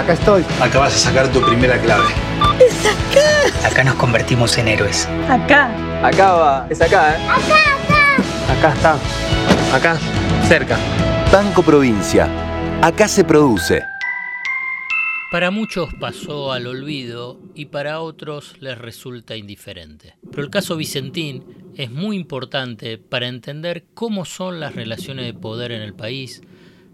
Acá estoy. Acá vas a sacar tu primera clave. ¡Es acá! Acá nos convertimos en héroes. Acá. Acá va. Es acá, ¿eh? Acá, acá. Acá está. Acá. Cerca. Banco Provincia. Acá se produce. Para muchos pasó al olvido y para otros les resulta indiferente. Pero el caso Vicentín es muy importante para entender cómo son las relaciones de poder en el país,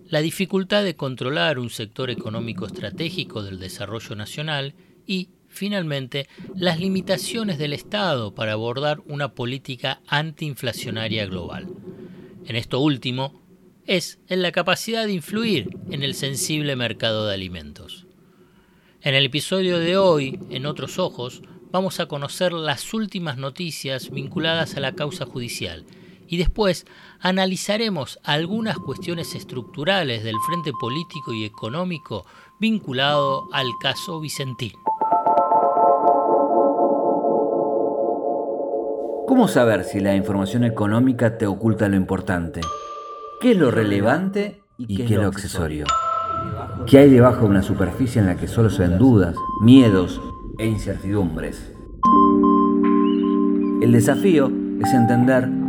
la dificultad de controlar un sector económico estratégico del desarrollo nacional y, finalmente, las limitaciones del Estado para abordar una política antiinflacionaria global. En esto último, es en la capacidad de influir en el sensible mercado de alimentos. En el episodio de hoy, en Otros Ojos, vamos a conocer las últimas noticias vinculadas a la causa judicial y después analizaremos algunas cuestiones estructurales del frente político y económico vinculado al caso Vicentín. ¿Cómo saber si la información económica te oculta lo importante? ¿Qué es lo relevante y qué es lo accesorio? ¿Qué hay debajo de una superficie en la que solo se ven dudas, miedos e incertidumbres? El desafío es entender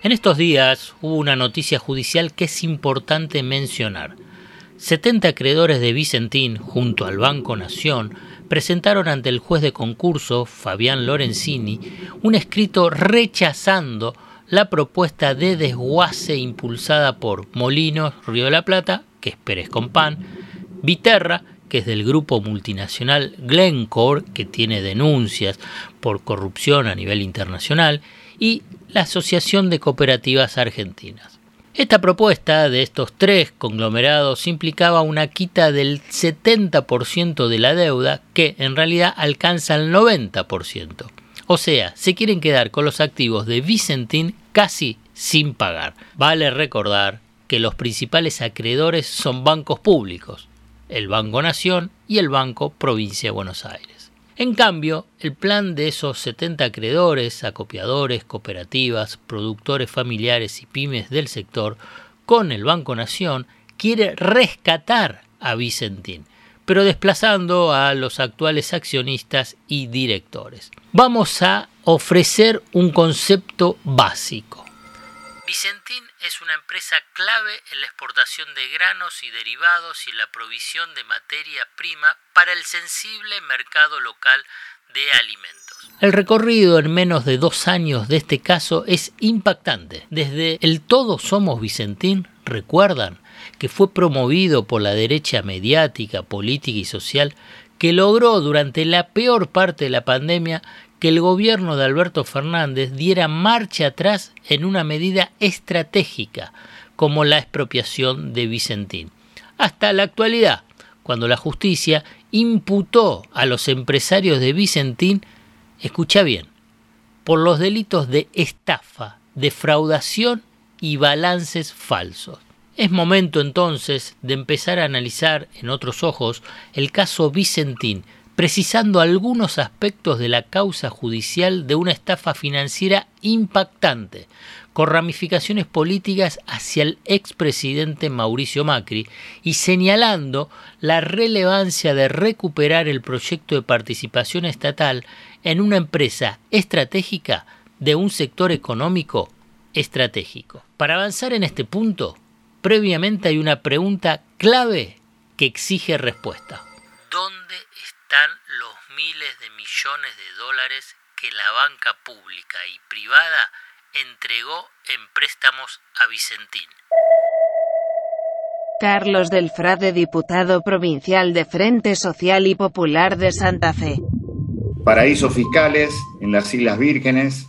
En estos días hubo una noticia judicial que es importante mencionar. 70 acreedores de Vicentín, junto al Banco Nación, presentaron ante el juez de concurso, Fabián Lorenzini, un escrito rechazando la propuesta de desguace impulsada por Molinos, Río de la Plata, que es Pérez Compán, Viterra, que es del grupo multinacional Glencore, que tiene denuncias por corrupción a nivel internacional, y la Asociación de Cooperativas Argentinas. Esta propuesta de estos tres conglomerados implicaba una quita del 70% de la deuda que en realidad alcanza el 90%. O sea, se quieren quedar con los activos de Vicentín casi sin pagar. Vale recordar que los principales acreedores son bancos públicos, el Banco Nación y el Banco Provincia de Buenos Aires. En cambio, el plan de esos 70 acreedores, acopiadores, cooperativas, productores familiares y pymes del sector, con el Banco Nación, quiere rescatar a Vicentín, pero desplazando a los actuales accionistas y directores. Vamos a ofrecer un concepto básico. Es una empresa clave en la exportación de granos y derivados y la provisión de materia prima para el sensible mercado local de alimentos. El recorrido en menos de dos años de este caso es impactante. Desde el Todos Somos Vicentín, recuerdan que fue promovido por la derecha mediática, política y social, que logró durante la peor parte de la pandemia que el gobierno de Alberto Fernández diera marcha atrás en una medida estratégica como la expropiación de Vicentín. Hasta la actualidad, cuando la justicia imputó a los empresarios de Vicentín, escucha bien, por los delitos de estafa, defraudación y balances falsos. Es momento entonces de empezar a analizar en otros ojos el caso Vicentín, precisando algunos aspectos de la causa judicial de una estafa financiera impactante, con ramificaciones políticas hacia el expresidente Mauricio Macri y señalando la relevancia de recuperar el proyecto de participación estatal en una empresa estratégica de un sector económico estratégico. Para avanzar en este punto, previamente hay una pregunta clave que exige respuesta. ¿Dónde están los miles de millones de dólares que la banca pública y privada entregó en préstamos a Vicentín. Carlos del Frade, diputado provincial de Frente Social y Popular de Santa Fe. Paraísos fiscales en las Islas Vírgenes,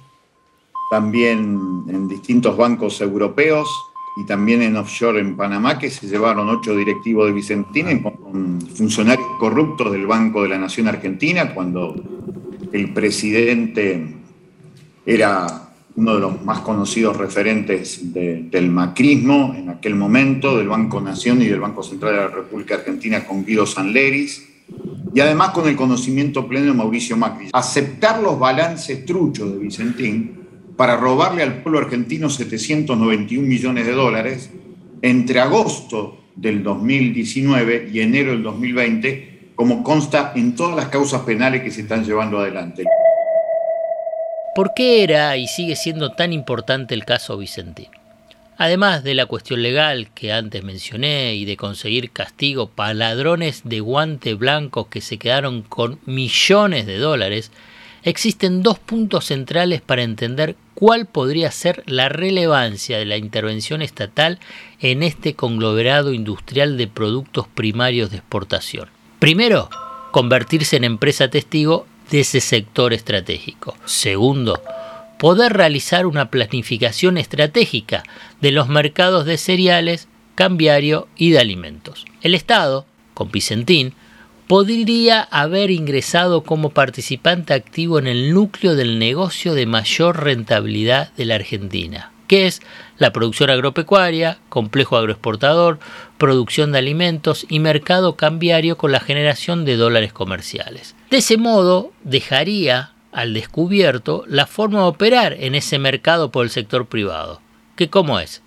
también en distintos bancos europeos y también en offshore en Panamá, que se llevaron ocho directivos de Vicentín con funcionarios corruptos del Banco de la Nación Argentina, cuando el presidente era uno de los más conocidos referentes del macrismo en aquel momento, del Banco Nación y del Banco Central de la República Argentina con Guido Sanleris, y además con el conocimiento pleno de Mauricio Macri. Aceptar los balances truchos de Vicentín para robarle al pueblo argentino 791 millones de dólares entre agosto del 2019 y enero del 2020, como consta en todas las causas penales que se están llevando adelante. ¿Por qué era y sigue siendo tan importante el caso Vicentín? Además de la cuestión legal que antes mencioné y de conseguir castigo para ladrones de guante blanco que se quedaron con millones de dólares, existen dos puntos centrales para entender cuál podría ser la relevancia de la intervención estatal en este conglomerado industrial de productos primarios de exportación. Primero, convertirse en empresa testigo de ese sector estratégico. Segundo, poder realizar una planificación estratégica de los mercados de cereales, cambiario y de alimentos. El Estado, con Vicentín, podría haber ingresado como participante activo en el núcleo del negocio de mayor rentabilidad de la Argentina, que es la producción agropecuaria, complejo agroexportador, producción de alimentos y mercado cambiario con la generación de dólares comerciales. De ese modo, dejaría al descubierto la forma de operar en ese mercado por el sector privado, que cómo es,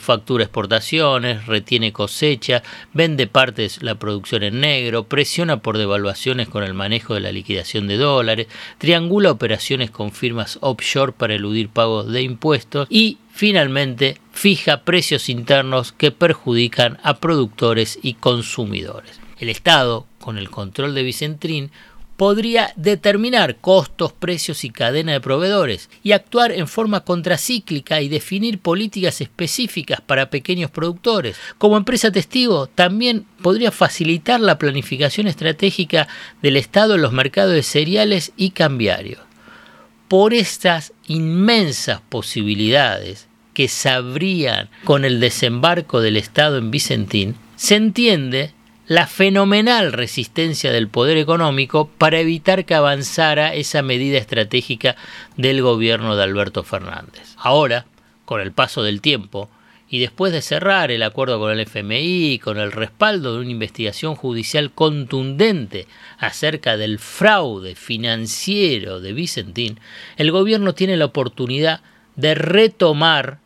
factura exportaciones, retiene cosecha, vende partes la producción en negro, presiona por devaluaciones con el manejo de la liquidación de dólares, triangula operaciones con firmas offshore para eludir pagos de impuestos y finalmente fija precios internos que perjudican a productores y consumidores. El Estado, con el control de Vicentrín, podría determinar costos, precios y cadena de proveedores y actuar en forma contracíclica y definir políticas específicas para pequeños productores. Como empresa testigo, también podría facilitar la planificación estratégica del Estado en los mercados de cereales y cambiarios. Por estas inmensas posibilidades que se abrían con el desembarco del Estado en Vicentín, se entiende la fenomenal resistencia del poder económico para evitar que avanzara esa medida estratégica del gobierno de Alberto Fernández. Ahora, con el paso del tiempo, y después de cerrar el acuerdo con el FMI, con el respaldo de una investigación judicial contundente acerca del fraude financiero de Vicentín, el gobierno tiene la oportunidad de retomar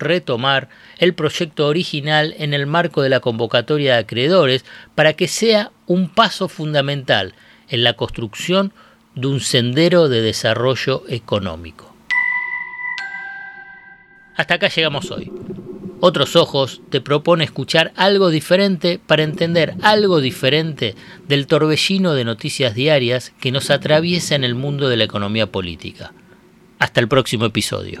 retomar el proyecto original en el marco de la convocatoria de acreedores para que sea un paso fundamental en la construcción de un sendero de desarrollo económico. Hasta acá llegamos hoy. Otros Ojos te propone escuchar algo diferente para entender algo diferente del torbellino de noticias diarias que nos atraviesa en el mundo de la economía política. Hasta el próximo episodio.